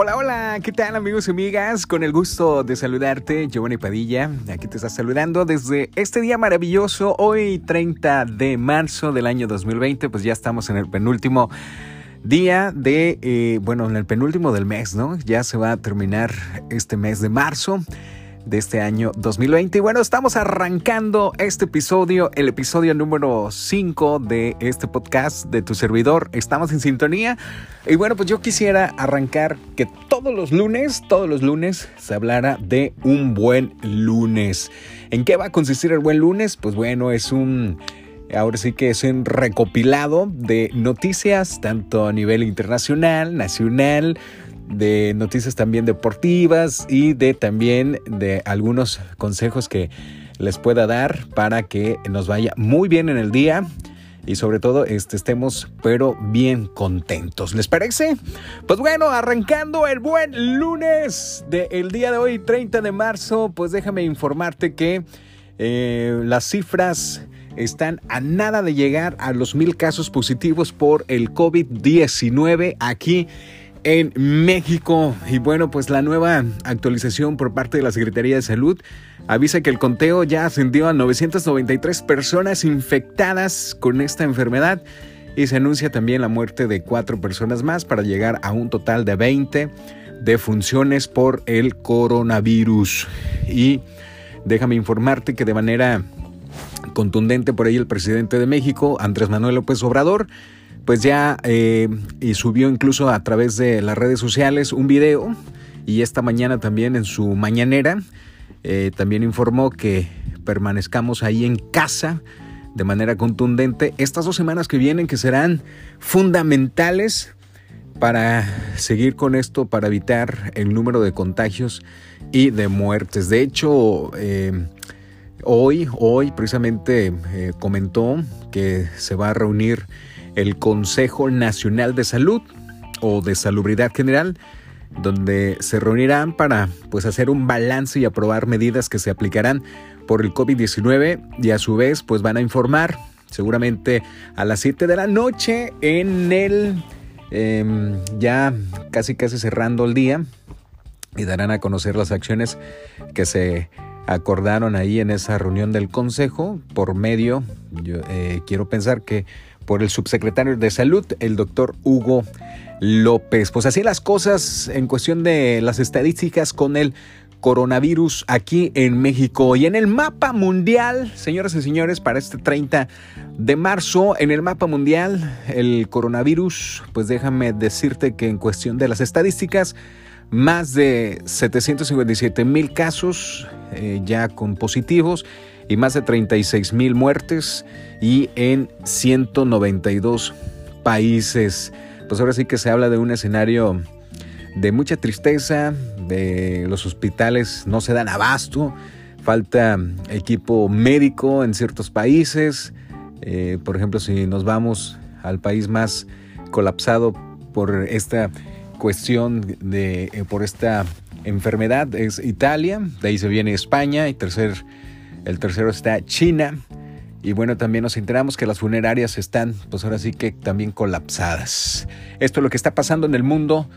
Hola, hola, ¿qué tal amigos y amigas? Con el gusto de saludarte, Giovanni Padilla, aquí te está saludando desde este día maravilloso, hoy 30 de marzo del año 2020, pues ya estamos en el penúltimo día de, eh, bueno, en el penúltimo del mes, ¿no? Ya se va a terminar este mes de marzo de este año 2020. Y bueno, estamos arrancando este episodio, el episodio número 5 de este podcast de tu servidor. Estamos en sintonía. Y bueno, pues yo quisiera arrancar que todos los lunes, todos los lunes se hablara de un buen lunes. ¿En qué va a consistir el buen lunes? Pues bueno, es un... Ahora sí que es un recopilado de noticias tanto a nivel internacional, nacional, de noticias también deportivas y de también de algunos consejos que les pueda dar para que nos vaya muy bien en el día y sobre todo este, estemos pero bien contentos. ¿Les parece? Pues bueno, arrancando el buen lunes del día de hoy, 30 de marzo, pues déjame informarte que eh, las cifras están a nada de llegar a los mil casos positivos por el COVID-19 aquí en México. Y bueno, pues la nueva actualización por parte de la Secretaría de Salud avisa que el conteo ya ascendió a 993 personas infectadas con esta enfermedad y se anuncia también la muerte de cuatro personas más para llegar a un total de 20 defunciones por el coronavirus. Y déjame informarte que de manera contundente por ahí el presidente de México, Andrés Manuel López Obrador, pues ya eh, y subió incluso a través de las redes sociales un video y esta mañana también en su mañanera eh, también informó que permanezcamos ahí en casa de manera contundente estas dos semanas que vienen que serán fundamentales para seguir con esto, para evitar el número de contagios y de muertes. De hecho, eh, hoy, hoy precisamente comentó que se va a reunir el Consejo Nacional de Salud o de Salubridad General, donde se reunirán para pues, hacer un balance y aprobar medidas que se aplicarán por el COVID-19 y a su vez pues, van a informar seguramente a las 7 de la noche en el em, ya casi casi cerrando el día y darán a conocer las acciones que se acordaron ahí en esa reunión del Consejo por medio, yo eh, quiero pensar que por el subsecretario de Salud, el doctor Hugo López. Pues así las cosas en cuestión de las estadísticas con el coronavirus aquí en México. Y en el mapa mundial, señoras y señores, para este 30 de marzo, en el mapa mundial, el coronavirus, pues déjame decirte que en cuestión de las estadísticas, más de 757 mil casos eh, ya con positivos y más de 36 mil muertes y en 192 países. Pues ahora sí que se habla de un escenario de mucha tristeza, de los hospitales no se dan abasto, falta equipo médico en ciertos países. Eh, por ejemplo, si nos vamos al país más colapsado por esta cuestión de eh, por esta enfermedad es Italia, de ahí se viene España y tercer el tercero está China. Y bueno, también nos enteramos que las funerarias están, pues ahora sí que también colapsadas. Esto es lo que está pasando en el mundo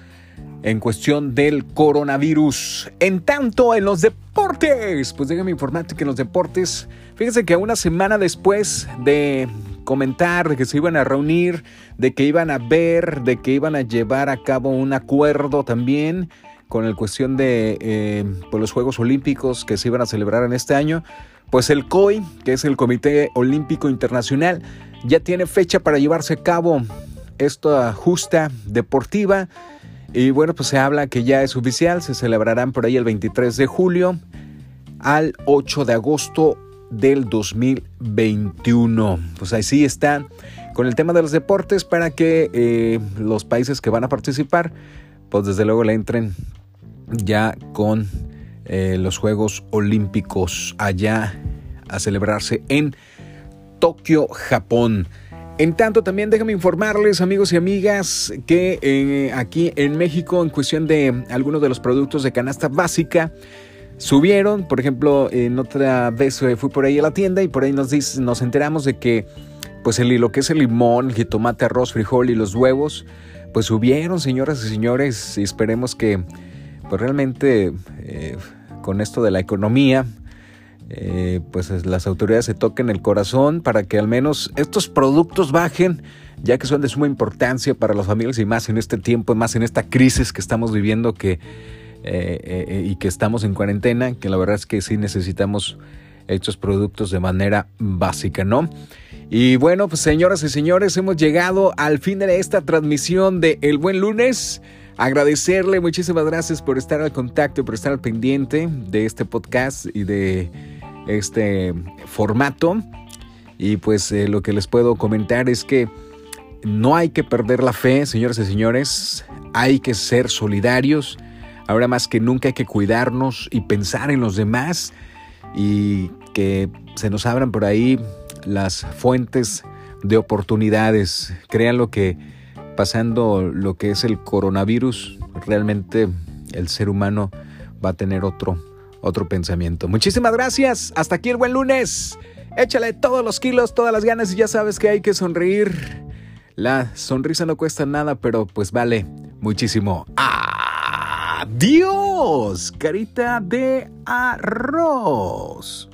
en cuestión del coronavirus. En tanto, en los deportes, pues déjame informarte que en los deportes, fíjense que una semana después de comentar de que se iban a reunir, de que iban a ver, de que iban a llevar a cabo un acuerdo también con la cuestión de eh, pues los Juegos Olímpicos que se iban a celebrar en este año, pues el COI, que es el Comité Olímpico Internacional, ya tiene fecha para llevarse a cabo esta justa deportiva. Y bueno, pues se habla que ya es oficial, se celebrarán por ahí el 23 de julio al 8 de agosto del 2021. Pues así está con el tema de los deportes para que eh, los países que van a participar, pues desde luego le entren ya con eh, los Juegos Olímpicos allá a celebrarse en Tokio, Japón. En tanto, también déjame informarles, amigos y amigas, que eh, aquí en México, en cuestión de algunos de los productos de canasta básica, subieron. Por ejemplo, en otra vez eh, fui por ahí a la tienda y por ahí nos, nos enteramos de que, pues, el, lo que es el limón, jitomate, arroz, frijol y los huevos, pues subieron, señoras y señores, y esperemos que pues realmente eh, con esto de la economía, eh, pues las autoridades se toquen el corazón para que al menos estos productos bajen, ya que son de suma importancia para las familias y más en este tiempo, más en esta crisis que estamos viviendo que, eh, y que estamos en cuarentena, que la verdad es que sí necesitamos estos productos de manera básica, ¿no? Y bueno, pues señoras y señores, hemos llegado al fin de esta transmisión de El Buen Lunes. Agradecerle, muchísimas gracias por estar al contacto, por estar al pendiente de este podcast y de este formato. Y pues eh, lo que les puedo comentar es que no hay que perder la fe, señores y señores. Hay que ser solidarios. Ahora más que nunca hay que cuidarnos y pensar en los demás y que se nos abran por ahí las fuentes de oportunidades. Créanlo que pasando lo que es el coronavirus, realmente el ser humano va a tener otro, otro pensamiento. Muchísimas gracias. Hasta aquí el buen lunes. Échale todos los kilos, todas las ganas y ya sabes que hay que sonreír. La sonrisa no cuesta nada, pero pues vale muchísimo. Adiós, carita de arroz.